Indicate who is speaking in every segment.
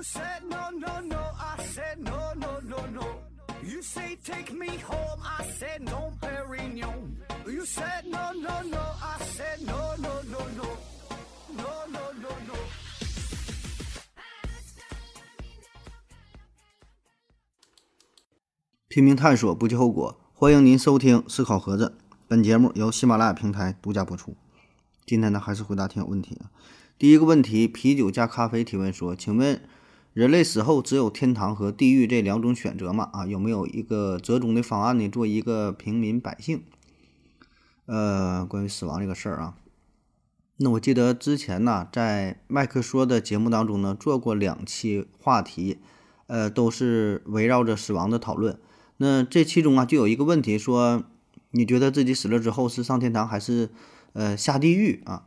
Speaker 1: You said no, no, no, I said no, no, no, no. You say take me home, I said no, Perignon. You said no, no, no, I said no, no, no, no. No, no, no, no.
Speaker 2: 拼命探索，不计后果。欢迎您收听《思考盒子》，本节目由喜马拉雅平台独家播出。今天呢，还是回答听友问题啊。第一个问题，啤酒加咖啡提问说：“请问，人类死后只有天堂和地狱这两种选择嘛？啊，有没有一个折中的方案呢？做一个平民百姓？”呃，关于死亡这个事儿啊，那我记得之前呢，在麦克说的节目当中呢，做过两期话题，呃，都是围绕着死亡的讨论。那这其中啊，就有一个问题说，你觉得自己死了之后是上天堂还是呃下地狱啊？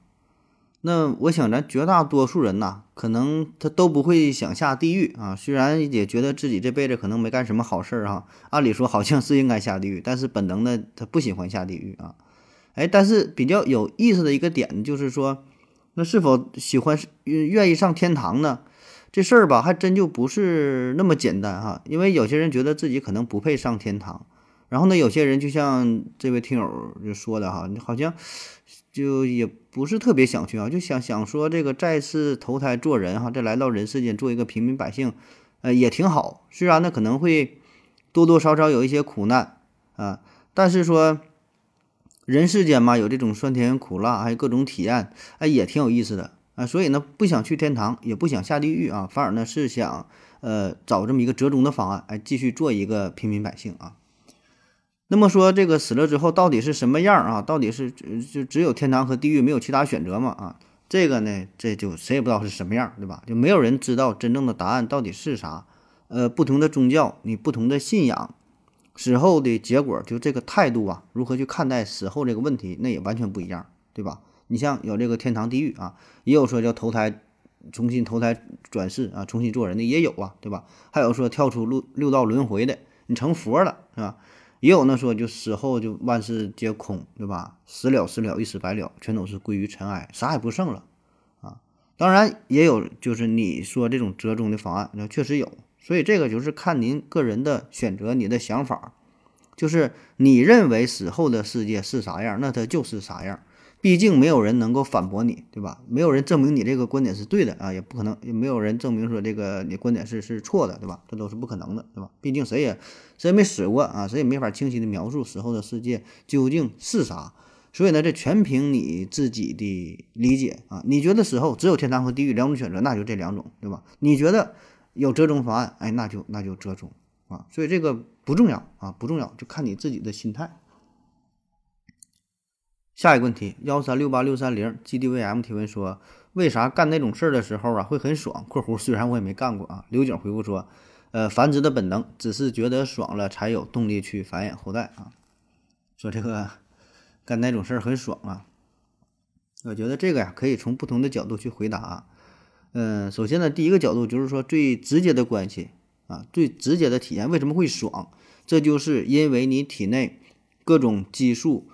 Speaker 2: 那我想咱绝大多数人呐，可能他都不会想下地狱啊。虽然也觉得自己这辈子可能没干什么好事儿哈，按理说好像是应该下地狱，但是本能的他不喜欢下地狱啊。哎，但是比较有意思的一个点就是说，那是否喜欢愿意上天堂呢？这事儿吧，还真就不是那么简单哈。因为有些人觉得自己可能不配上天堂，然后呢，有些人就像这位听友就说的哈，好像就也不是特别想去啊，就想想说这个再次投胎做人哈，再来到人世间做一个平民百姓，呃，也挺好。虽然呢可能会多多少少有一些苦难啊，但是说人世间嘛，有这种酸甜苦辣，还有各种体验，哎，也挺有意思的。啊，所以呢，不想去天堂，也不想下地狱啊，反而呢是想，呃，找这么一个折中的方案，哎，继续做一个平民百姓啊。那么说，这个死了之后到底是什么样啊？到底是就只有天堂和地狱，没有其他选择吗？啊，这个呢，这就谁也不知道是什么样，对吧？就没有人知道真正的答案到底是啥。呃，不同的宗教，你不同的信仰，死后的结果，就这个态度啊，如何去看待死后这个问题，那也完全不一样，对吧？你像有这个天堂地狱啊，也有说叫投胎，重新投胎转世啊，重新做人的也有啊，对吧？还有说跳出六六道轮回的，你成佛了是吧？也有那说就死后就万事皆空，对吧？死了死了，一死百了，全都是归于尘埃，啥也不剩了啊。当然也有就是你说这种折中的方案，那确实有。所以这个就是看您个人的选择，你的想法，就是你认为死后的世界是啥样，那它就是啥样。毕竟没有人能够反驳你，对吧？没有人证明你这个观点是对的啊，也不可能，也没有人证明说这个你观点是是错的，对吧？这都是不可能的，对吧？毕竟谁也谁也没死过啊，谁也没法清晰的描述死后的世界究竟是啥。所以呢，这全凭你自己的理解啊。你觉得死后只有天堂和地狱两种选择，那就这两种，对吧？你觉得有折中方案，哎，那就那就折中啊。所以这个不重要啊，不重要，就看你自己的心态。下一个问题，幺三六八六三零 GDVM 提问说，为啥干那种事儿的时候啊会很爽？（ 括弧虽然我也没干过啊。）刘景回复说，呃，繁殖的本能，只是觉得爽了才有动力去繁衍后代啊。说这个干那种事儿很爽啊。我觉得这个呀可以从不同的角度去回答啊。嗯，首先呢，第一个角度就是说最直接的关系啊，最直接的体验为什么会爽？这就是因为你体内各种激素。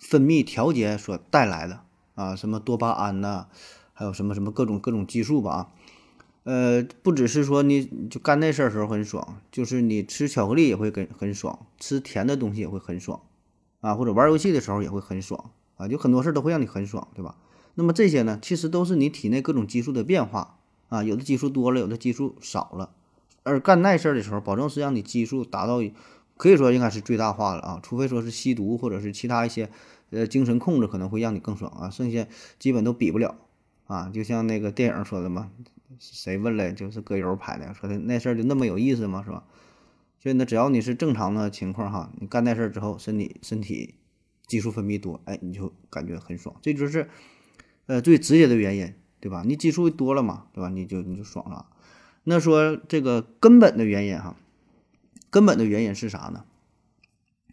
Speaker 2: 分泌调节所带来的啊，什么多巴胺呐，还有什么什么各种各种激素吧啊，呃，不只是说你就干那事儿时候很爽，就是你吃巧克力也会很很爽，吃甜的东西也会很爽啊，或者玩游戏的时候也会很爽啊，就很多事儿都会让你很爽，对吧？那么这些呢，其实都是你体内各种激素的变化啊，有的激素多了，有的激素少了，而干那事儿的时候，保证是让你激素达到。可以说应该是最大化了啊，除非说是吸毒或者是其他一些，呃，精神控制可能会让你更爽啊，剩下基本都比不了啊。就像那个电影说的嘛，谁问了就是葛优拍的，说的那事儿就那么有意思吗？是吧？所以呢，只要你是正常的情况哈，你干那事儿之后，身体身体激素分泌多，哎，你就感觉很爽，这就是呃最直接的原因，对吧？你激素多了嘛，对吧？你就你就爽了。那说这个根本的原因哈。根本的原因是啥呢？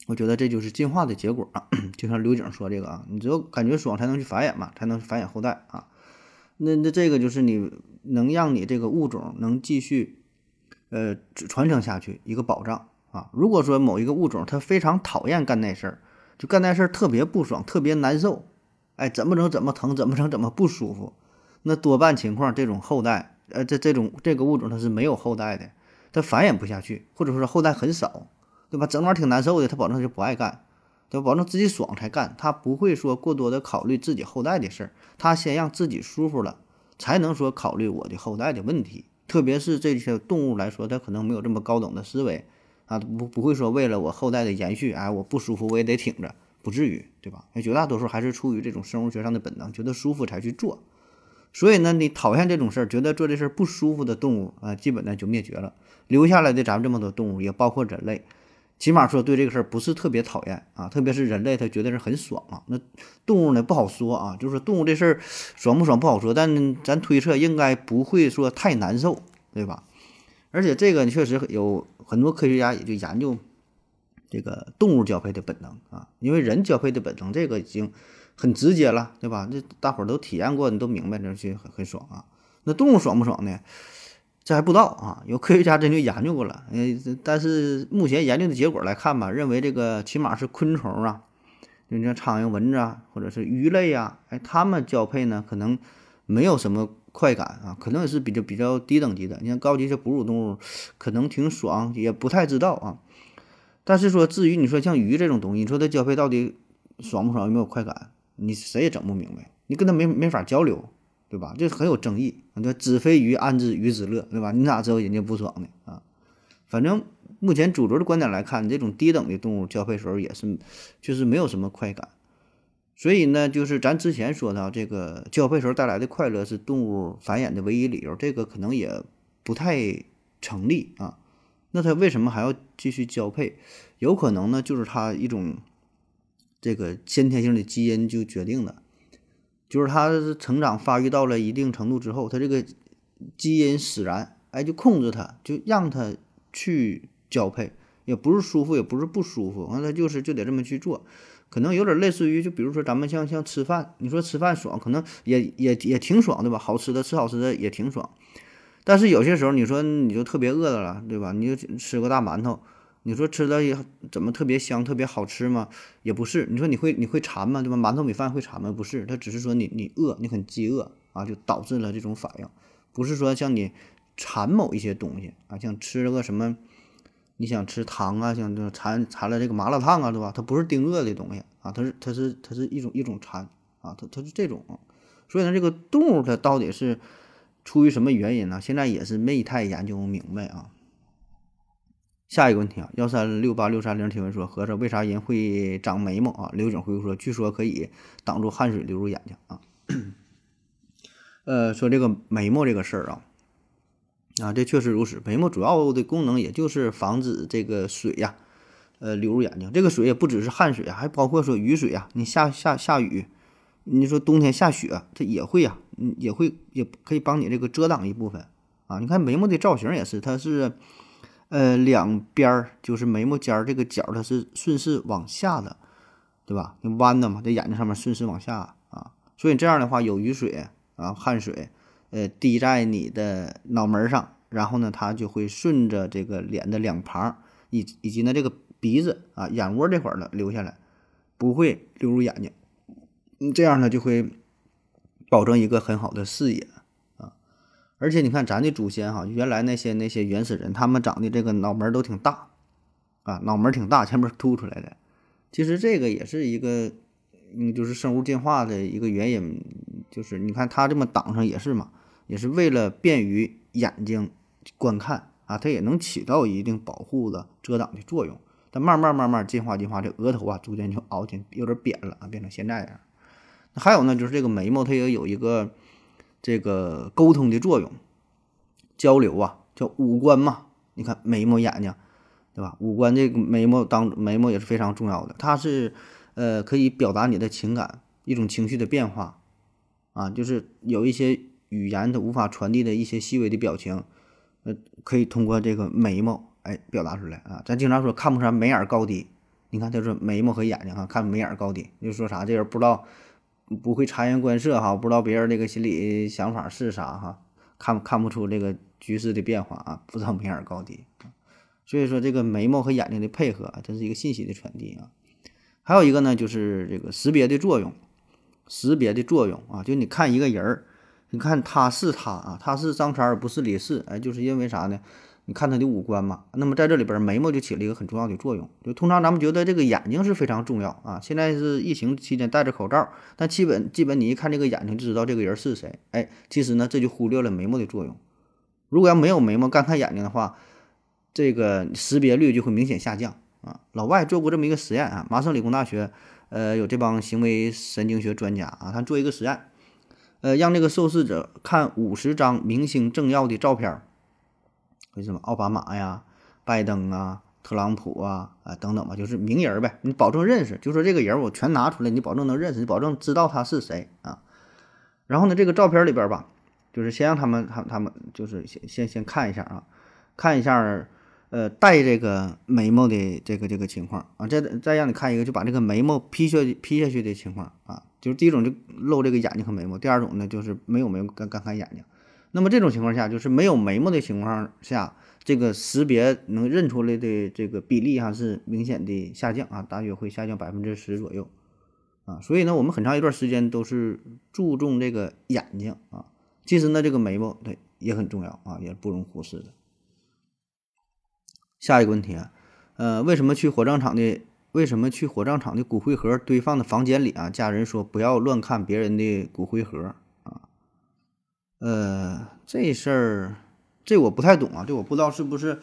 Speaker 2: 我觉得这就是进化的结果啊，就像刘景说这个啊，你只有感觉爽才能去繁衍嘛，才能繁衍后代啊。那那这个就是你能让你这个物种能继续呃传承下去一个保障啊。如果说某一个物种它非常讨厌干那事儿，就干那事儿特别不爽，特别难受，哎，怎么整怎么疼，怎么整怎么不舒服，那多半情况这种后代呃，这这种这个物种它是没有后代的，他繁衍不下去，或者说后代很少，对吧？整那挺难受的，他保证他就不爱干，对吧？保证自己爽才干，他不会说过多的考虑自己后代的事儿，他先让自己舒服了，才能说考虑我的后代的问题。特别是这些动物来说，它可能没有这么高等的思维啊，不不会说为了我后代的延续，哎，我不舒服我也得挺着，不至于，对吧？绝大多数还是出于这种生物学上的本能，觉得舒服才去做。所以呢，你讨厌这种事儿，觉得做这事儿不舒服的动物啊，基本呢就灭绝了。留下来的咱们这么多动物，也包括人类，起码说对这个事儿不是特别讨厌啊。特别是人类，他觉得是很爽啊。那动物呢不好说啊，就是动物这事儿爽不爽不好说，但咱推测应该不会说太难受，对吧？而且这个确实有很多科学家也就研究这个动物交配的本能啊，因为人交配的本能这个已经。很直接了，对吧？这大伙儿都体验过，你都明白，这就很很爽啊。那动物爽不爽呢？这还不知道啊。有科学家真就研究过了，呃，但是目前研究的结果来看吧，认为这个起码是昆虫啊，就像苍蝇、蚊子啊，或者是鱼类啊，哎，它们交配呢，可能没有什么快感啊，可能也是比较比较低等级的。你像高级些哺乳动物，可能挺爽，也不太知道啊。但是说，至于你说像鱼这种东西，你说它交配到底爽不爽，有没有快感？你谁也整不明白，你跟他没没法交流，对吧？这很有争议。那子非鱼，安知鱼之乐，对吧？你咋知道人家不爽呢？啊，反正目前主流的观点来看，这种低等的动物交配时候也是，就是没有什么快感。所以呢，就是咱之前说到这个交配时候带来的快乐是动物繁衍的唯一理由，这个可能也不太成立啊。那它为什么还要继续交配？有可能呢，就是它一种。这个先天性的基因就决定了，就是他成长发育到了一定程度之后，他这个基因使然，哎，就控制他，就让他去交配，也不是舒服，也不是不舒服，完了就是就得这么去做，可能有点类似于，就比如说咱们像像吃饭，你说吃饭爽，可能也也也挺爽，对吧？好吃的吃好吃的也挺爽，但是有些时候你说你就特别饿的了，对吧？你就吃个大馒头。你说吃的也怎么特别香、特别好吃吗？也不是。你说你会你会馋吗？对吧？馒头米饭会馋吗？不是，它只是说你你饿，你很饥饿啊，就导致了这种反应。不是说像你馋某一些东西啊，像吃了个什么，你想吃糖啊，像这馋馋了这个麻辣烫啊，对吧？它不是顶饿的东西啊，它是它是它是一种一种馋啊，它它是这种。所以呢，这个动物它到底是出于什么原因呢？现在也是没太研究明白啊。下一个问题啊，幺三六八六三零提问说，和尚为啥人会长眉毛啊？刘景回复说，据说可以挡住汗水流入眼睛啊。呃，说这个眉毛这个事儿啊，啊，这确实如此。眉毛主要的功能也就是防止这个水呀，呃，流入眼睛。这个水也不只是汗水啊，还包括说雨水啊。你下下下雨，你说冬天下雪，它也会呀，嗯，也会也可以帮你这个遮挡一部分啊。你看眉毛的造型也是，它是。呃，两边儿就是眉毛尖儿这个角，它是顺势往下的，对吧？你弯的嘛，在眼睛上面顺势往下啊，所以这样的话，有雨水啊、汗水，呃，滴在你的脑门上，然后呢，它就会顺着这个脸的两旁，以以及呢这个鼻子啊、眼窝这块儿的流下来，不会流入眼睛，嗯，这样呢就会保证一个很好的视野。而且你看，咱的祖先哈，原来那些那些原始人，他们长的这个脑门都挺大，啊，脑门挺大，前面凸出来的。其实这个也是一个，嗯，就是生物进化的一个原因。就是你看它这么挡上也是嘛，也是为了便于眼睛观看啊，它也能起到一定保护的遮挡的作用。但慢慢慢慢进化进化，这额头啊逐渐就凹进，有点扁了啊，变成现在这样。还有呢，就是这个眉毛，它也有一个。这个沟通的作用，交流啊，叫五官嘛。你看眉毛、眼睛，对吧？五官这个眉毛当眉毛也是非常重要的，它是呃可以表达你的情感，一种情绪的变化啊，就是有一些语言它无法传递的一些细微的表情，呃，可以通过这个眉毛哎表达出来啊。咱经常说看不出眉眼高低，你看他说眉毛和眼睛啊，看眉眼高低，就说啥这人不知道。不会察言观色哈，不知道别人这个心理想法是啥哈，看看不出这个局势的变化啊，不知道眉眼高低。所以说这个眉毛和眼睛的配合啊，这是一个信息的传递啊。还有一个呢，就是这个识别的作用，识别的作用啊，就你看一个人儿，你看他是他啊，他是张三儿，不是李四，哎，就是因为啥呢？你看他的五官嘛。那么在这里边，眉毛就起了一个很重要的作用。就通常咱们觉得这个眼睛是非常重要啊。现在是疫情期间戴着口罩，但基本基本你一看这个眼睛就知道这个人是谁。哎，其实呢这就忽略了眉毛的作用。如果要没有眉毛，干看眼睛的话，这个识别率就会明显下降啊。老外做过这么一个实验啊，麻省理工大学，呃，有这帮行为神经学专家啊，他做一个实验，呃，让那个受试者看五十张明星政要的照片。为什么奥巴马呀、拜登啊、特朗普啊啊等等吧，就是名人呗，你保证认识，就说这个人我全拿出来，你保证能认识，你保证知道他是谁啊。然后呢，这个照片里边吧，就是先让他们他他们就是先先先看一下啊，看一下呃带这个眉毛的这个这个情况啊，再再让你看一个就把这个眉毛劈下去劈下去的情况啊，就是第一种就露这个眼睛和眉毛，第二种呢就是没有眉毛干干看眼睛。那么这种情况下，就是没有眉毛的情况下，这个识别能认出来的这个比例哈是明显的下降啊，大约会下降百分之十左右啊。所以呢，我们很长一段时间都是注重这个眼睛啊。其实呢，这个眉毛对也很重要啊，也不容忽视的。下一个问题啊，呃，为什么去火葬场的为什么去火葬场的骨灰盒堆放的房间里啊？家人说不要乱看别人的骨灰盒。呃，这事儿，这我不太懂啊，这我不知道是不是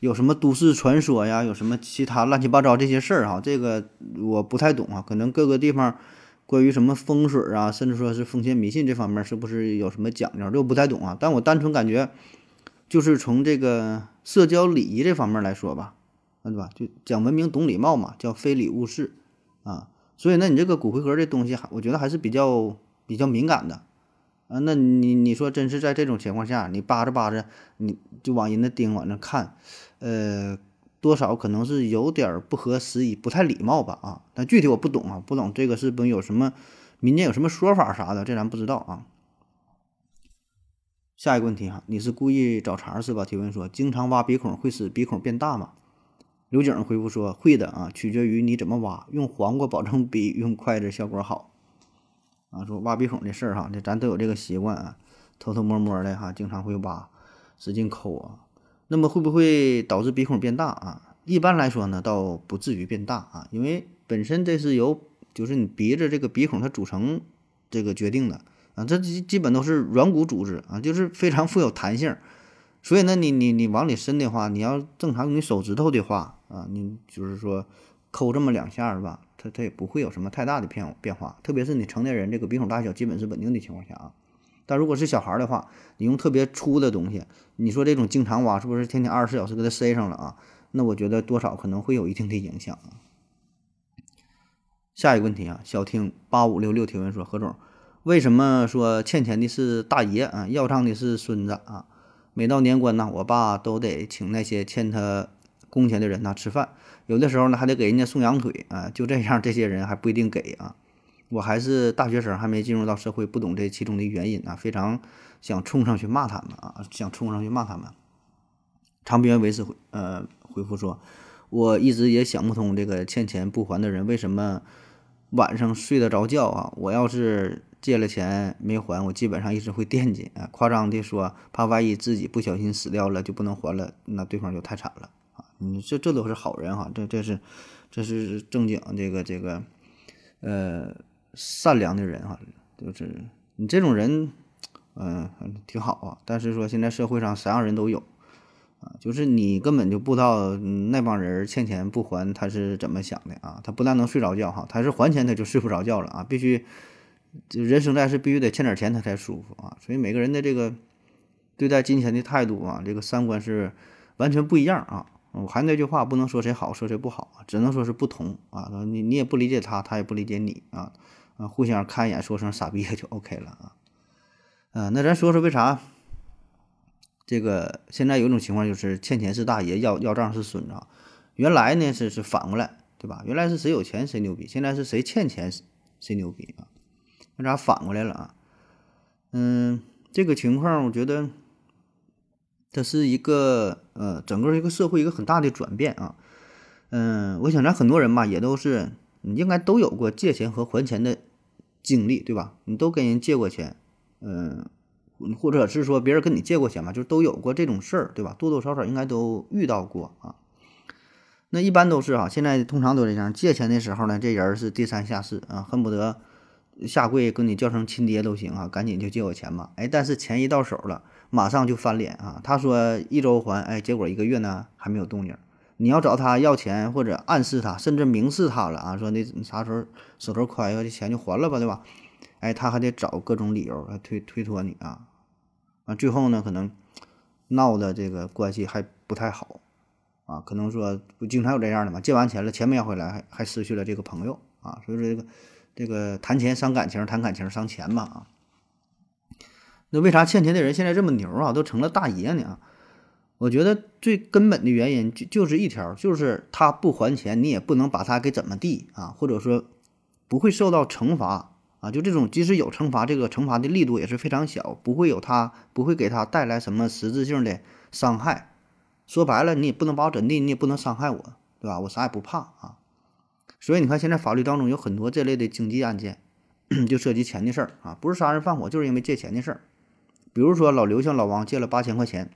Speaker 2: 有什么都市传说呀，有什么其他乱七八糟这些事儿哈，这个我不太懂啊。可能各个地方关于什么风水啊，甚至说是封建迷信这方面，是不是有什么讲究，这我不太懂啊。但我单纯感觉，就是从这个社交礼仪这方面来说吧，对吧？就讲文明懂礼貌嘛，叫非礼勿视啊。所以呢，你这个骨灰盒这东西，还我觉得还是比较比较敏感的。啊，那你你说真是在这种情况下，你扒着扒着，你就往人的钉往那看，呃，多少可能是有点不合时宜，不太礼貌吧？啊，但具体我不懂啊，不懂这个是不是有什么民间有什么说法啥的，这咱不知道啊。下一个问题哈，你是故意找茬是吧？提问说，经常挖鼻孔会使鼻孔变大吗？刘景回复说，会的啊，取决于你怎么挖，用黄瓜保证比用筷子效果好。啊，说挖鼻孔的事儿哈，这咱都有这个习惯啊，偷偷摸摸的哈，经常会挖，使劲抠啊。那么会不会导致鼻孔变大啊？一般来说呢，倒不至于变大啊，因为本身这是由就是你鼻子这个鼻孔它组成这个决定的啊，这基基本都是软骨组织啊，就是非常富有弹性。所以呢，你你你往里伸的话，你要正常用你手指头的话啊，你就是说抠这么两下是吧？它它也不会有什么太大的变变化，特别是你成年人这个鼻孔大小基本是稳定的情况下啊。但如果是小孩的话，你用特别粗的东西，你说这种经常挖是不是天天二十四小时给它塞上了啊？那我觉得多少可能会有一定的影响啊。下一个问题啊，小听八五六六提问说，何总，为什么说欠钱的是大爷啊，要账的是孙子啊？每到年关呢，我爸都得请那些欠他工钱的人呢吃饭。有的时候呢，还得给人家送羊腿啊，就这样，这些人还不一定给啊。我还是大学生，还没进入到社会，不懂这其中的原因啊，非常想冲上去骂他们啊，想冲上去骂他们。长臂猿维斯回呃回复说，我一直也想不通这个欠钱不还的人为什么晚上睡得着觉啊。我要是借了钱没还，我基本上一直会惦记啊。夸张的说，怕万一自己不小心死掉了就不能还了，那对方就太惨了。你这这都是好人哈，这这是这是正经这个这个呃善良的人哈，就是你这种人，嗯，挺好啊。但是说现在社会上啥样人都有啊，就是你根本就不知道那帮人欠钱不还他是怎么想的啊。他不但能睡着觉哈，他是还钱他就睡不着觉了啊。必须就人生在世必须得欠点钱他才舒服啊。所以每个人的这个对待金钱的态度啊，这个三观是完全不一样啊。我还那句话，不能说谁好，说谁不好，只能说是不同啊。你你也不理解他，他也不理解你啊，啊，互相看一眼，说声傻逼就 OK 了啊。嗯，那咱说说为啥这个现在有一种情况就是欠钱是大爷，要要账是孙子。原来呢是是反过来，对吧？原来是谁有钱谁牛逼，现在是谁欠钱谁牛逼啊？为啥反过来了啊？嗯，这个情况我觉得。这是一个呃，整个一个社会一个很大的转变啊，嗯，我想咱很多人吧，也都是你应该都有过借钱和还钱的经历，对吧？你都跟人借过钱，嗯，或者是说别人跟你借过钱嘛，就都有过这种事儿，对吧？多多少少应该都遇到过啊。那一般都是啊，现在通常都这样，借钱的时候呢，这人是低三下四啊，恨不得下跪跟你叫声亲爹都行啊，赶紧就借我钱吧。哎，但是钱一到手了，马上就翻脸啊。他说一周还，哎，结果一个月呢还没有动静。你要找他要钱或者暗示他，甚至明示他了啊，说那啥时候手头宽裕，这钱就还了吧，对吧？哎，他还得找各种理由来推推脱你啊，啊，最后呢可能闹的这个关系还不太好。啊，可能说不经常有这样的嘛？借完钱了，钱没要回来，还还失去了这个朋友啊。所以说这个这个谈钱伤感情，谈感情伤钱嘛啊。那为啥欠钱的人现在这么牛啊，都成了大爷呢？我觉得最根本的原因就就是一条，就是他不还钱，你也不能把他给怎么地啊，或者说不会受到惩罚啊。就这种，即使有惩罚，这个惩罚的力度也是非常小，不会有他不会给他带来什么实质性的伤害。说白了，你也不能把我怎地，你也不能伤害我，对吧？我啥也不怕啊。所以你看，现在法律当中有很多这类的经济案件，就涉及钱的事儿啊，不是杀人放火，就是因为借钱的事儿。比如说老刘向老王借了八千块钱，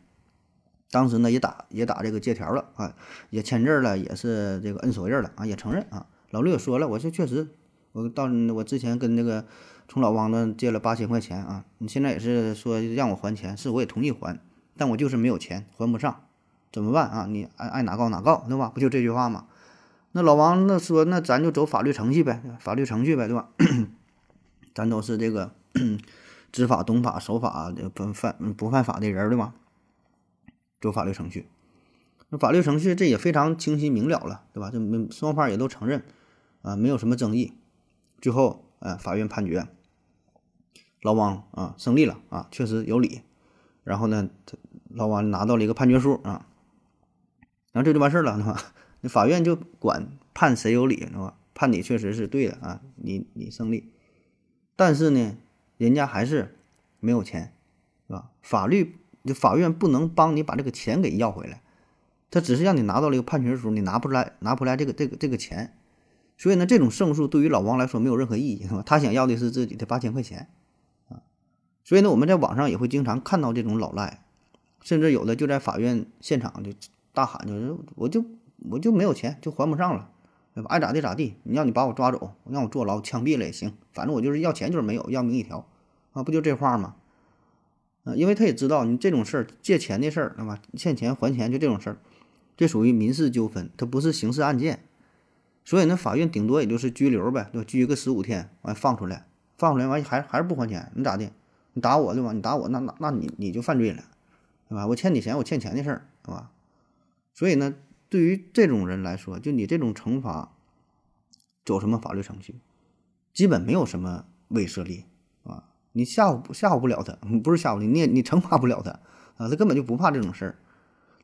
Speaker 2: 当时呢也打也打这个借条了啊，也签字了，也是这个摁手印了啊，也承认啊。老刘也说了，我说确实，我到我之前跟那个从老王那借了八千块钱啊，你现在也是说让我还钱，是我也同意还，但我就是没有钱还不上。怎么办啊？你爱爱哪告哪告，对吧？不就这句话吗？那老王那说，那咱就走法律程序呗，法律程序呗，对吧？咱都是这个知法懂法守法不犯不犯法的人，对吧？走法律程序，那法律程序这也非常清晰明了了，对吧？这双方也都承认啊，没有什么争议。最后，呃，法院判决老王啊胜利了啊，确实有理。然后呢，老王拿到了一个判决书啊。然后这就完事儿了，是吧？那法院就管判谁有理，是吧？判你确实是对的啊，你你胜利。但是呢，人家还是没有钱，是吧？法律就法院不能帮你把这个钱给要回来，他只是让你拿到了一个判决书，你拿不出来，拿不出来这个这个这个钱。所以呢，这种胜诉对于老王来说没有任何意义，他想要的是自己的八千块钱啊。所以呢，我们在网上也会经常看到这种老赖，甚至有的就在法院现场就。大喊就是，我就我就没有钱，就还不上了，爱咋地咋地，你要你把我抓走，让我坐牢枪毙了也行，反正我就是要钱就是没有，要命一条，啊，不就这话吗？啊，因为他也知道你这种事儿，借钱的事儿，对吧？欠钱还钱就这种事儿，这属于民事纠纷，它不是刑事案件，所以呢，法院顶多也就是拘留呗，对吧？拘个十五天，完放出来，放出来完还还是不还钱，你咋的？你打我对吧？你打我，那那那你你就犯罪了，对吧？我欠你钱，我欠钱的事儿，对吧？所以呢，对于这种人来说，就你这种惩罚，走什么法律程序，基本没有什么威慑力啊！你吓唬吓唬不了他，不是吓唬你，你也你惩罚不了他啊！他根本就不怕这种事儿。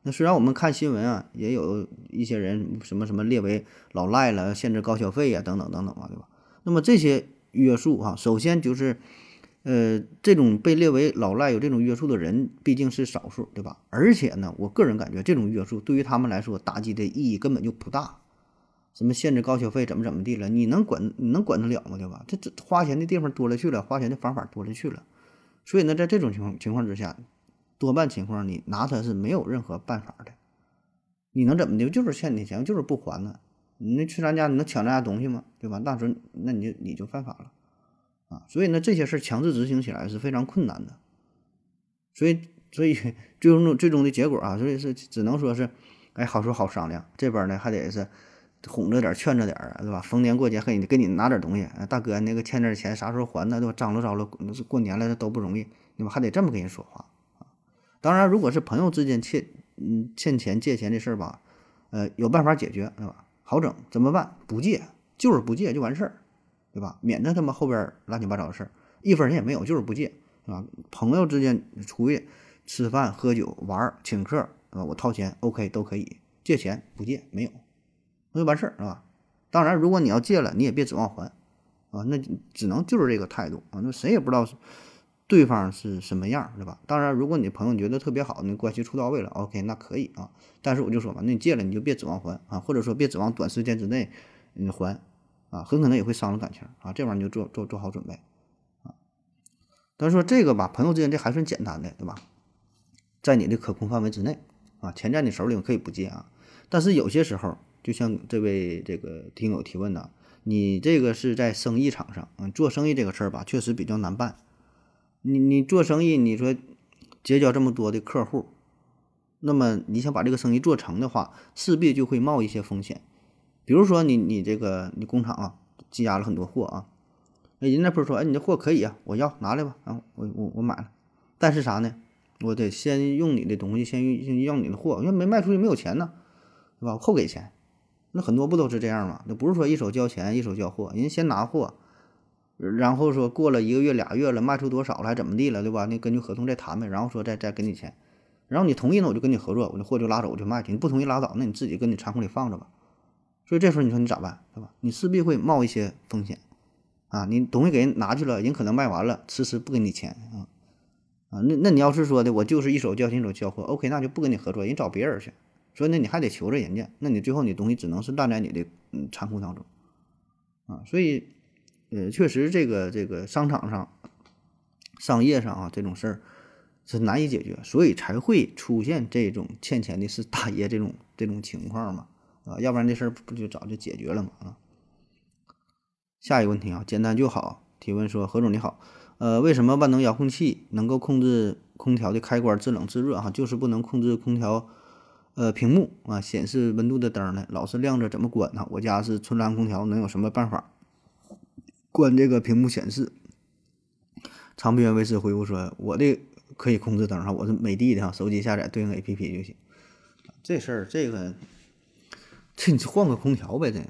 Speaker 2: 那虽然我们看新闻啊，也有一些人什么什么列为老赖了，限制高消费呀，等等等等嘛，对吧？那么这些约束啊，首先就是。呃，这种被列为老赖有这种约束的人毕竟是少数，对吧？而且呢，我个人感觉这种约束对于他们来说打击的意义根本就不大。什么限制高消费，怎么怎么地了？你能管你能管得了吗？对吧？这这花钱的地方多了去了，花钱的方法多了去了。所以呢，在这种情况情况之下，多半情况你拿他是没有任何办法的。你能怎么的？就是欠你钱，就是不还呢？你去咱家你能抢咱家东西吗？对吧？那时候那你就你就犯法了。啊，所以呢，这些事儿强制执行起来是非常困难的，所以，所以最终最终的结果啊，所以是只能说是，哎，好说好商量，这边呢还得是哄着点，劝着点儿，对吧？逢年过节给你给你拿点东西，大哥那个欠点钱啥时候还呢？对吧？张罗张罗，过年了都不容易，你们？还得这么跟人说话啊。当然，如果是朋友之间欠嗯欠钱借钱的事儿吧，呃，有办法解决，对吧？好整，怎么办？不借，就是不借就完事儿。对吧？免得他妈后边乱七八糟的事儿，一分钱也没有，就是不借，是吧？朋友之间出去吃饭、喝酒、玩、请客，啊，我掏钱，OK 都可以。借钱不借，没有，那就完事儿，是吧？当然，如果你要借了，你也别指望还，啊，那只能就是这个态度啊。那谁也不知道对方是什么样，对吧？当然，如果你朋友觉得特别好，你关系处到位了，OK，那可以啊。但是我就说嘛，那你借了你就别指望还啊，或者说别指望短时间之内你还。啊，很可能也会伤了感情啊，这玩意儿你就做做做好准备啊。但是说这个吧，朋友之间这还算简单的，对吧？在你的可控范围之内啊，钱在你手里，可以不借啊。但是有些时候，就像这位这个听友提问的，你这个是在生意场上，嗯，做生意这个事儿吧，确实比较难办。你你做生意，你说结交这么多的客户，那么你想把这个生意做成的话，势必就会冒一些风险。比如说你你这个你工厂啊积压了很多货啊，那人家不是说哎你这货可以啊，我要拿来吧，啊我我我买了，但是啥呢？我得先用你的东西，先用要你的货，因为没卖出去没有钱呢，对吧？后给钱，那很多不都是这样吗？那不是说一手交钱一手交货，人家先拿货。然后说过了一个月俩月了，卖出多少了，还怎么地了，对吧？那根据合同再谈呗。然后说再再给你钱，然后你同意呢，我就跟你合作，我这货就拉走，我就卖去。你不同意拉倒，那你自己跟你仓库里放着吧。所以这时候你说你咋办，对吧？你势必会冒一些风险啊。你东西给人拿去了，人可能卖完了，迟迟不给你钱啊啊。那那你要是说的我就是一手交钱一手交货，OK，那就不跟你合作，人找别人去。所以那你还得求着人家，那你最后你东西只能是烂在你的嗯仓库当中啊。所以。呃，确实，这个这个商场上、商业上啊，这种事儿是难以解决，所以才会出现这种欠钱的是大爷这种这种情况嘛，啊，要不然这事儿不就早就解决了嘛啊。下一个问题啊，简单就好。提问说：何总你好，呃，为什么万能遥控器能够控制空调的开关制冷制热哈，就是不能控制空调呃屏幕啊显示温度的灯呢？老是亮着，怎么关呢？我家是春兰空调，能有什么办法？关这个屏幕显示，长边卫视回复说：“我的可以控制灯哈，我是美的的哈，手机下载对应 A P P 就行。这事儿这个，这你换个空调呗。这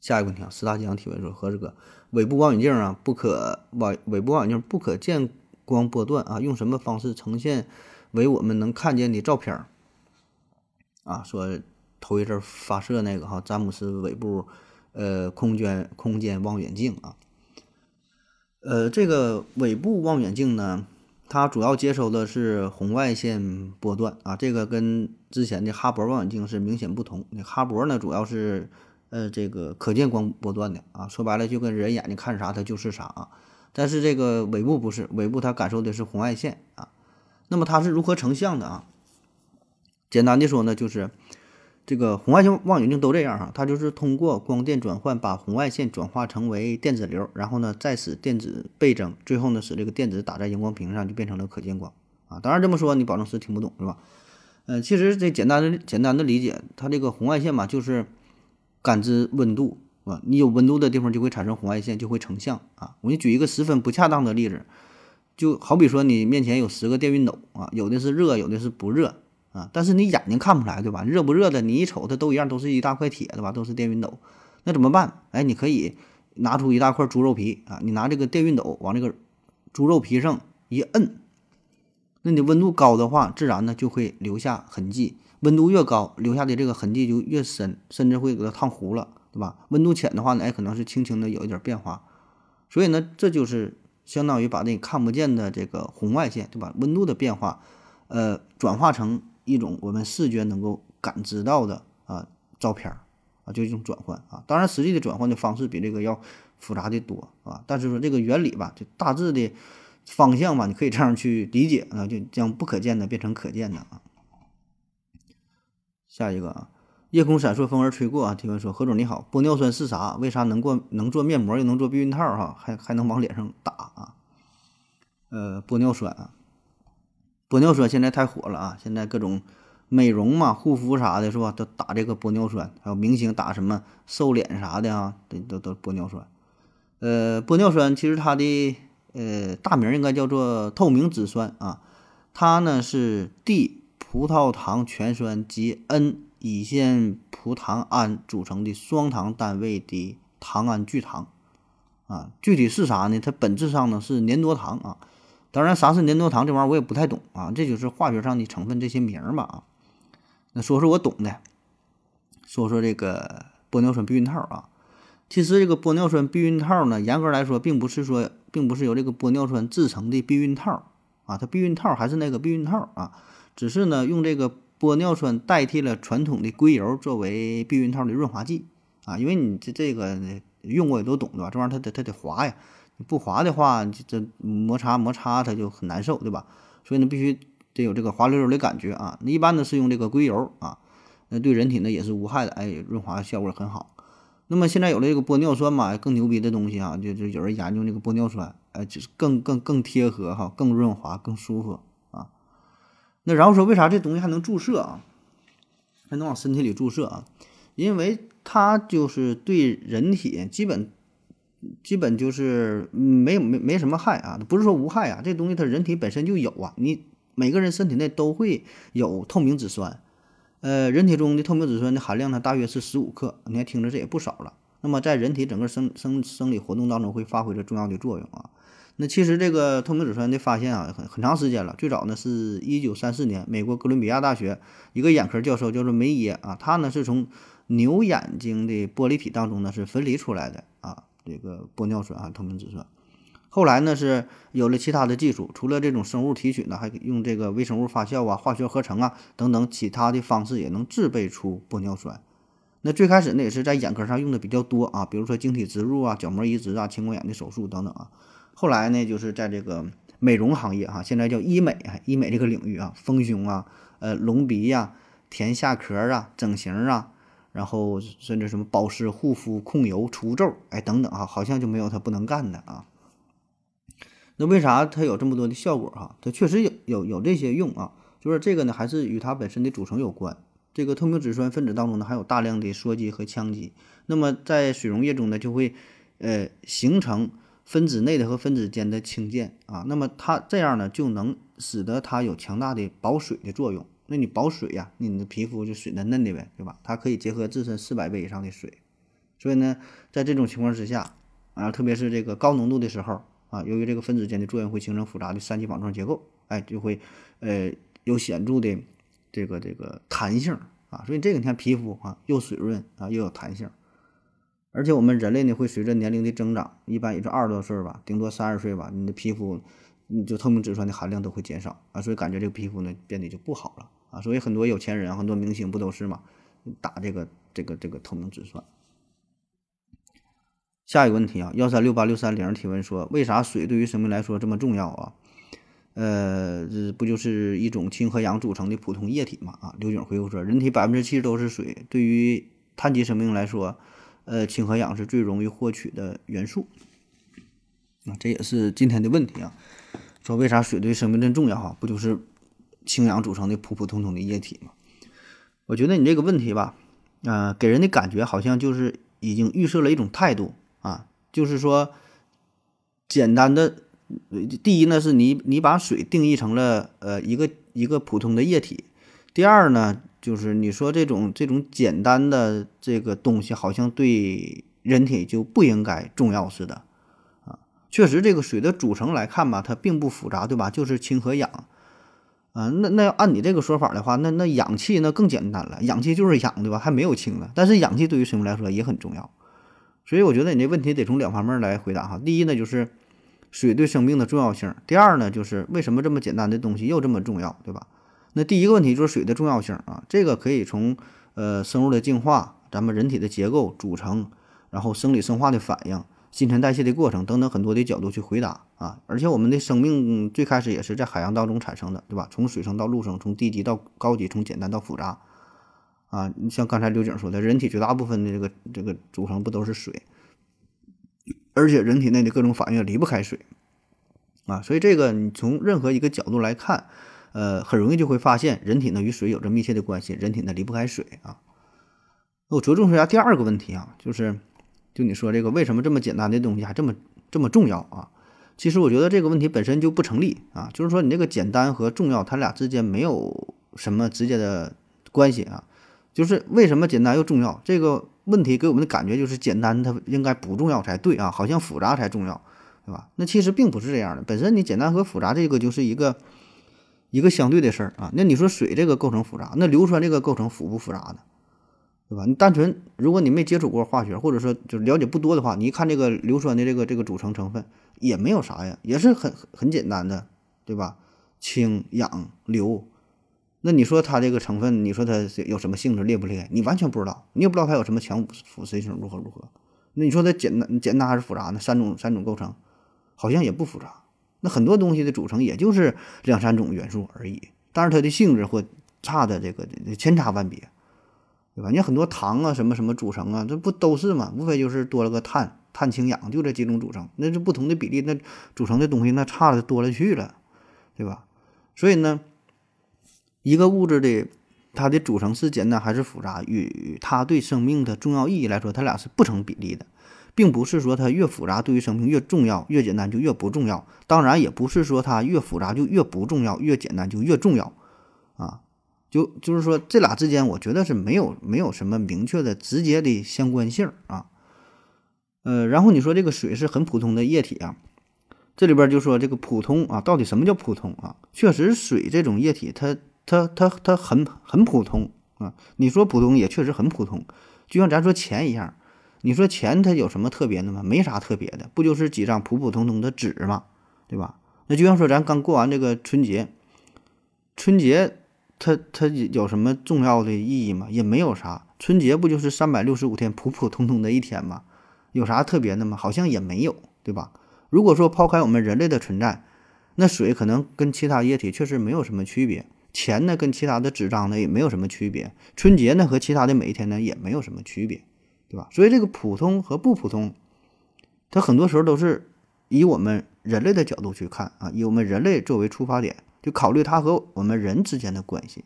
Speaker 2: 下一个问题啊，十大江提问说：何志哥，尾部望远镜啊，不可望尾部望远镜不可见光波段啊，用什么方式呈现为我们能看见的照片？啊，说头一阵发射那个哈，詹姆斯尾部。”呃，空间空间望远镜啊，呃，这个尾部望远镜呢，它主要接收的是红外线波段啊，这个跟之前的哈勃望远镜是明显不同。那哈勃呢，主要是呃这个可见光波段的啊，说白了就跟人眼睛看啥它就是啥啊。但是这个尾部不是，尾部它感受的是红外线啊。那么它是如何成像的啊？简单的说呢，就是。这个红外线望远镜都这样哈，它就是通过光电转换把红外线转化成为电子流，然后呢再使电子倍增，最后呢使这个电子打在荧光屏上就变成了可见光啊。当然这么说你保证是听不懂是吧？嗯，其实这简单的简单的理解，它这个红外线嘛就是感知温度啊，你有温度的地方就会产生红外线，就会成像啊。我给你举一个十分不恰当的例子，就好比说你面前有十个电熨斗啊，有的是热，有的是不热。啊，但是你眼睛看不出来，对吧？热不热的，你一瞅它都一样，都是一大块铁，对吧？都是电熨斗，那怎么办？哎，你可以拿出一大块猪肉皮啊，你拿这个电熨斗往这个猪肉皮上一摁，那你温度高的话，自然呢就会留下痕迹。温度越高，留下的这个痕迹就越深，甚至会给它烫糊了，对吧？温度浅的话呢，哎，可能是轻轻的有一点变化。所以呢，这就是相当于把那看不见的这个红外线，对吧？温度的变化，呃，转化成。一种我们视觉能够感知到的啊照片啊，就一种转换啊。当然，实际的转换的方式比这个要复杂的多啊。但是说这个原理吧，就大致的方向吧，你可以这样去理解啊，就将不可见的变成可见的啊。下一个啊，夜空闪烁，风儿吹过啊。提问说：何总你好，玻尿酸是啥？为啥能过能做面膜，又能做避孕套？哈，还还能往脸上打啊？呃，玻尿酸啊。玻尿酸现在太火了啊！现在各种美容嘛、护肤啥的，是吧？都打这个玻尿酸，还有明星打什么瘦脸啥的啊，都都都玻尿酸。呃，玻尿酸其实它的呃大名应该叫做透明质酸啊，它呢是 D 葡萄糖醛酸及 N 乙酰葡糖胺组成的双糖单位的糖胺聚糖啊。具体是啥呢？它本质上呢是粘多糖啊。当然，啥是粘多糖这玩意儿我也不太懂啊，这就是化学上的成分这些名儿吧啊。那说说我懂的，说说这个玻尿酸避孕套啊。其实这个玻尿酸避孕套呢，严格来说并不是说，并不是由这个玻尿酸制成的避孕套啊，它避孕套还是那个避孕套啊，只是呢用这个玻尿酸代替了传统的硅油作为避孕套的润滑剂啊。因为你这这个用过也都懂对吧？这玩意儿它得它得滑呀。不滑的话，这摩擦摩擦它就很难受，对吧？所以呢，必须得有这个滑溜溜的感觉啊。那一般呢是用这个硅油啊，那对人体呢也是无害的，哎，润滑效果很好。那么现在有了这个玻尿酸嘛，更牛逼的东西啊，就就有人研究这个玻尿酸，哎，就是更更更贴合哈，更润滑，更舒服啊。那然后说为啥这东西还能注射啊？还能往身体里注射啊？因为它就是对人体基本基本就是没有没没什么害啊，不是说无害啊，这东西它人体本身就有啊，你每个人身体内都会有透明质酸，呃，人体中的透明质酸的含量呢大约是十五克，你还听着这也不少了。那么在人体整个生生生理活动当中会发挥着重要的作用啊。那其实这个透明质酸的发现啊，很很长时间了，最早呢是一九三四年，美国哥伦比亚大学一个眼科教授叫做梅耶啊，他呢是从牛眼睛的玻璃体当中呢是分离出来的啊。这个玻尿酸啊，透明质酸，后来呢是有了其他的技术，除了这种生物提取呢，还用这个微生物发酵啊、化学合成啊等等其他的方式，也能制备出玻尿酸。那最开始呢也是在眼科上用的比较多啊，比如说晶体植入啊、角膜移植啊、青光眼的手术等等啊。后来呢就是在这个美容行业哈，现在叫医美医美这个领域啊，丰胸啊、呃隆鼻呀、填下壳啊、整形啊。然后甚至什么保湿、护肤、控油、除皱，哎，等等啊，好像就没有它不能干的啊。那为啥它有这么多的效果哈？它确实有有有这些用啊，就是这个呢，还是与它本身的组成有关。这个透明质酸分子当中呢，含有大量的羧基和羟基，那么在水溶液中呢，就会呃形成分子内的和分子间的氢键啊，那么它这样呢，就能使得它有强大的保水的作用。那你保水呀，你的皮肤就水嫩嫩的呗，对吧？它可以结合自身四百倍以上的水，所以呢，在这种情况之下，啊，特别是这个高浓度的时候啊，由于这个分子间的作用会形成复杂的三级网状结构，哎，就会呃有显著的这个这个弹性啊，所以这个你看皮肤啊又水润啊又有弹性，而且我们人类呢会随着年龄的增长，一般也就二十多岁吧，顶多三十岁吧，你的皮肤你就透明质酸的含量都会减少啊，所以感觉这个皮肤呢变得就不好了。啊，所以很多有钱人、很多明星不都是嘛，打这个这个这个透明质酸。下一个问题啊，幺三六八六三零提问说，为啥水对于生命来说这么重要啊？呃，这不就是一种氢和氧组成的普通液体嘛？啊，刘景回复说，人体百分之七十都是水，对于碳基生命来说，呃，氢和氧是最容易获取的元素。啊，这也是今天的问题啊，说为啥水对生命这么重要？哈，不就是？氢氧组成的普普通通的液体嘛，我觉得你这个问题吧，啊，给人的感觉好像就是已经预设了一种态度啊，就是说，简单的，第一呢是你你把水定义成了呃一个一个普通的液体，第二呢就是你说这种这种简单的这个东西好像对人体就不应该重要似的啊，确实这个水的组成来看吧，它并不复杂，对吧？就是氢和氧。啊，那那要按你这个说法的话，那那氧气那更简单了，氧气就是氧，对吧？还没有氢呢。但是氧气对于生物来说也很重要，所以我觉得你这问题得从两方面来回答哈。第一呢，就是水对生命的重要性；第二呢，就是为什么这么简单的东西又这么重要，对吧？那第一个问题就是水的重要性啊，这个可以从呃生物的进化、咱们人体的结构组成，然后生理生化的反应。新陈代谢的过程等等很多的角度去回答啊，而且我们的生命最开始也是在海洋当中产生的，对吧？从水生到陆生，从低级到高级，从简单到复杂啊。你像刚才刘景说的，人体绝大部分的这个这个组成不都是水，而且人体内的各种反应离不开水啊。所以这个你从任何一个角度来看，呃，很容易就会发现人体呢与水有着密切的关系，人体呢离不开水啊。我着重说一下第二个问题啊，就是。就你说这个为什么这么简单的东西还这么这么重要啊？其实我觉得这个问题本身就不成立啊。就是说你这个简单和重要，它俩之间没有什么直接的关系啊。就是为什么简单又重要？这个问题给我们的感觉就是简单它应该不重要才对啊，好像复杂才重要，对吧？那其实并不是这样的。本身你简单和复杂这个就是一个一个相对的事儿啊。那你说水这个构成复杂，那硫酸这个构成复不复杂呢？对吧？你单纯如果你没接触过化学，或者说就是了解不多的话，你一看这个硫酸的这个这个组成成分也没有啥呀，也是很很简单的，对吧？氢、氧、硫，那你说它这个成分，你说它有什么性质，烈不烈？你完全不知道，你也不知道它有什么强腐蚀性如何如何。那你说它简单简单还是复杂呢？三种三种构成，好像也不复杂。那很多东西的组成也就是两三种元素而已，但是它的性质或差的这个千差万别，对吧？你很多糖啊，什么什么组成啊，这不都是嘛？无非就是多了个碳、碳、氢、氧，就这几种组成。那是不同的比例，那组成的东西那差的多了去了，对吧？所以呢，一个物质的它的组成是简单还是复杂，与它对生命的重要意义来说，它俩是不成比例的，并不是说它越复杂对于生命越重要，越简单就越不重要。当然，也不是说它越复杂就越不重要，越简单就越重要。啊，就就是说，这俩之间，我觉得是没有没有什么明确的直接的相关性啊。呃，然后你说这个水是很普通的液体啊，这里边就说这个普通啊，到底什么叫普通啊？确实，水这种液体，它它它它很很普通啊。你说普通也确实很普通，就像咱说钱一样，你说钱它有什么特别的吗？没啥特别的，不就是几张普普通通的纸吗？对吧？那就像说咱刚过完这个春节，春节。它它有什么重要的意义吗？也没有啥。春节不就是三百六十五天普普通通的一天吗？有啥特别的吗？好像也没有，对吧？如果说抛开我们人类的存在，那水可能跟其他液体确实没有什么区别。钱呢，跟其他的纸张呢也没有什么区别。春节呢和其他的每一天呢也没有什么区别，对吧？所以这个普通和不普通，它很多时候都是以我们人类的角度去看啊，以我们人类作为出发点。就考虑它和我们人之间的关系，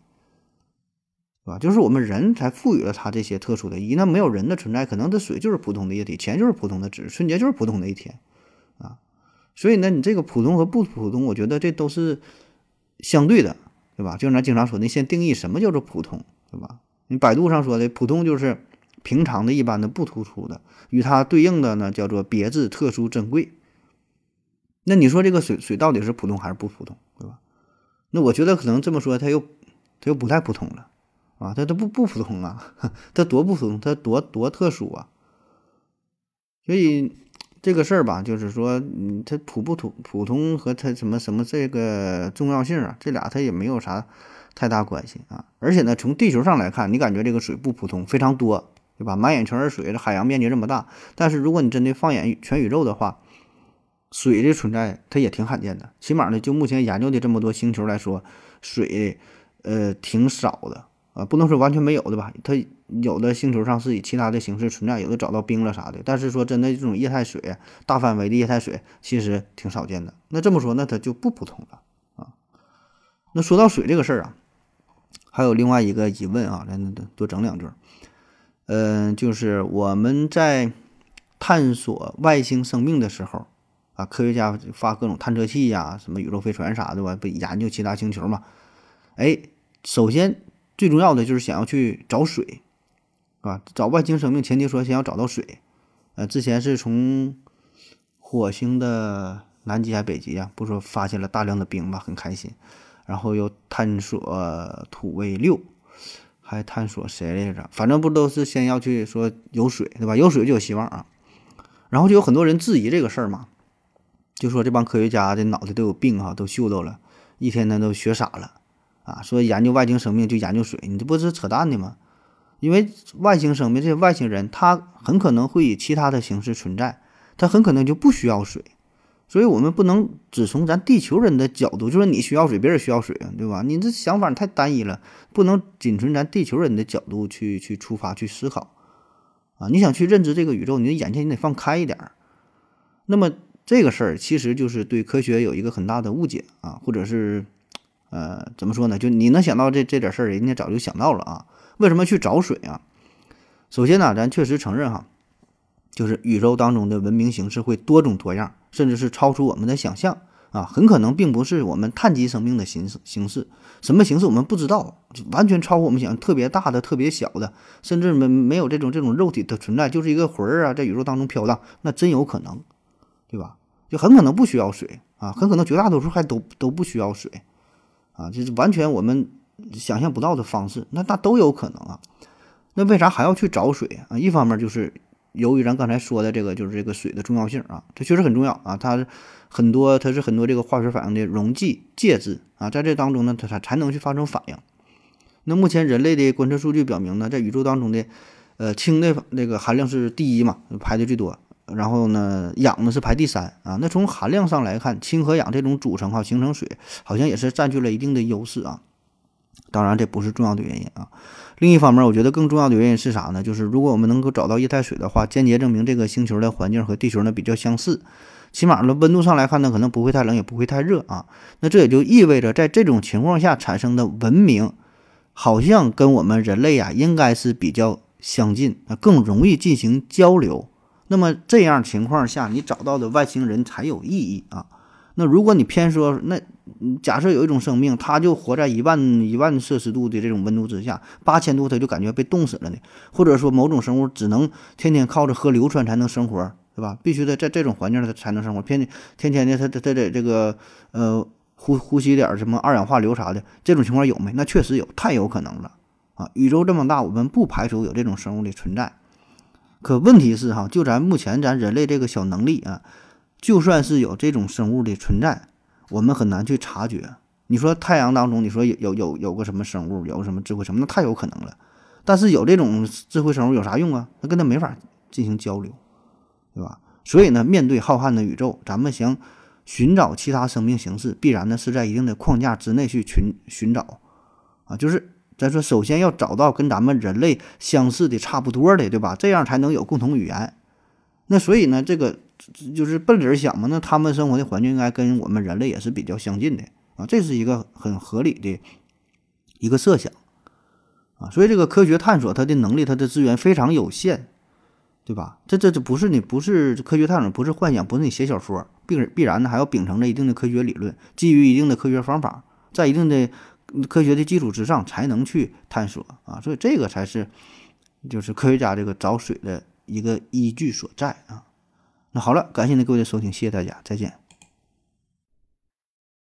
Speaker 2: 是吧？就是我们人才赋予了它这些特殊的意义。那没有人的存在，可能这水就是普通的液体，钱就是普通的纸，春节就是普通的一天，啊。所以呢，你这个普通和不普通，我觉得这都是相对的，对吧？就像咱经常说那，先定义什么叫做普通，对吧？你百度上说的普通就是平常的、一般的、不突出的，与它对应的呢叫做别致、特殊、珍贵。那你说这个水水到底是普通还是不普通，那我觉得可能这么说，它又，它又不太普通了，啊，它它不不普通啊，它多不普通，它多多特殊啊。所以这个事儿吧，就是说，嗯，它普不普普通和它什么什么这个重要性啊，这俩它也没有啥太大关系啊。而且呢，从地球上来看，你感觉这个水不普通，非常多，对吧？满眼全是水，这海洋面积这么大，但是如果你真的放眼全宇宙的话，水的存在，它也挺罕见的。起码呢，就目前研究的这么多星球来说，水，呃，挺少的啊，不能说完全没有的吧。它有的星球上是以其他的形式存在，有的找到冰了啥的。但是说真的，这种液态水，大范围的液态水，其实挺少见的。那这么说，那它就不普通了啊。那说到水这个事儿啊，还有另外一个疑问啊，咱多整两句。嗯，就是我们在探索外星生命的时候。啊，科学家发各种探测器呀，什么宇宙飞船啥的吧，不研究其他星球嘛？哎，首先最重要的就是想要去找水，是吧？找外星生命，前提说先要找到水。呃，之前是从火星的南极还北极啊，不说发现了大量的冰吧，很开心。然后又探索土卫六，还探索谁来着？反正不都是先要去说有水，对吧？有水就有希望啊。然后就有很多人质疑这个事儿嘛。就说这帮科学家的脑袋都有病哈，都秀逗了，一天天都学傻了啊！说研究外星生命就研究水，你这不是扯淡的吗？因为外星生命这些外星人，他很可能会以其他的形式存在，他很可能就不需要水，所以我们不能只从咱地球人的角度，就说你需要水，别人需要水啊，对吧？你这想法太单一了，不能仅从咱地球人的角度去去出发去思考啊！你想去认知这个宇宙，你的眼界你得放开一点，那么。这个事儿其实就是对科学有一个很大的误解啊，或者是，呃，怎么说呢？就你能想到这这点事儿，人家早就想到了啊。为什么去找水啊？首先呢，咱确实承认哈，就是宇宙当中的文明形式会多种多样，甚至是超出我们的想象啊。很可能并不是我们碳基生命的形式形式，什么形式我们不知道，完全超乎我们想象，特别大的、特别小的，甚至没没有这种这种肉体的存在，就是一个魂儿啊，在宇宙当中飘荡，那真有可能。对吧？就很可能不需要水啊，很可能绝大多数还都都不需要水啊，就是完全我们想象不到的方式，那那都有可能啊。那为啥还要去找水啊？一方面就是由于咱刚才说的这个，就是这个水的重要性啊，它确实很重要啊。它很多，它是很多这个化学反应的溶剂介质啊，在这当中呢，它才才能去发生反应。那目前人类的观测数据表明呢，在宇宙当中的呃氢的那个含量是第一嘛，排的最多。然后呢，氧呢是排第三啊。那从含量上来看，氢和氧这种组成哈形成水，好像也是占据了一定的优势啊。当然，这不是重要的原因啊。另一方面，我觉得更重要的原因是啥呢？就是如果我们能够找到液态水的话，间接证明这个星球的环境和地球呢比较相似。起码呢，温度上来看呢，可能不会太冷，也不会太热啊。那这也就意味着，在这种情况下产生的文明，好像跟我们人类啊，应该是比较相近啊，更容易进行交流。那么这样情况下，你找到的外星人才有意义啊。那如果你偏说，那假设有一种生命，它就活在一万一万摄氏度的这种温度之下，八千度它就感觉被冻死了呢？或者说某种生物只能天天靠着喝硫酸才能生活？对吧？必须得在这种环境它才能生活，天天天天的，它它它得这个呃呼呼吸点什么二氧化硫啥的，这种情况有没？那确实有，太有可能了啊！宇宙这么大，我们不排除有这种生物的存在。可问题是哈，就咱目前咱人类这个小能力啊，就算是有这种生物的存在，我们很难去察觉。你说太阳当中，你说有有有有个什么生物，有什么智慧什么，那太有可能了。但是有这种智慧生物有啥用啊？那跟它没法进行交流。对吧？所以呢，面对浩瀚的宇宙，咱们想寻找其他生命形式，必然呢是在一定的框架之内去寻寻找啊。就是咱说，首先要找到跟咱们人类相似的、差不多的，对吧？这样才能有共同语言。那所以呢，这个就是奔理想嘛，那他们生活的环境应该跟我们人类也是比较相近的啊，这是一个很合理的一个设想啊。所以这个科学探索它的能力、它的资源非常有限。对吧？这这这不是你不是科学探索，不是幻想，不是你写小说，必必然的还要秉承着一定的科学理论，基于一定的科学方法，在一定的科学的基础之上才能去探索啊！所以这个才是就是科学家这个找水的一个依据所在啊！那好了，感谢您各位的收听，谢谢大家，再见。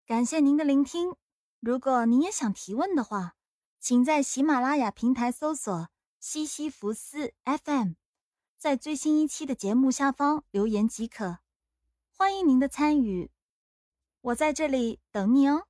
Speaker 3: 感谢您的聆听。如果您也想提问的话，请在喜马拉雅平台搜索西西弗斯 FM。在最新一期的节目下方留言即可，欢迎您的参与，我在这里等你哦。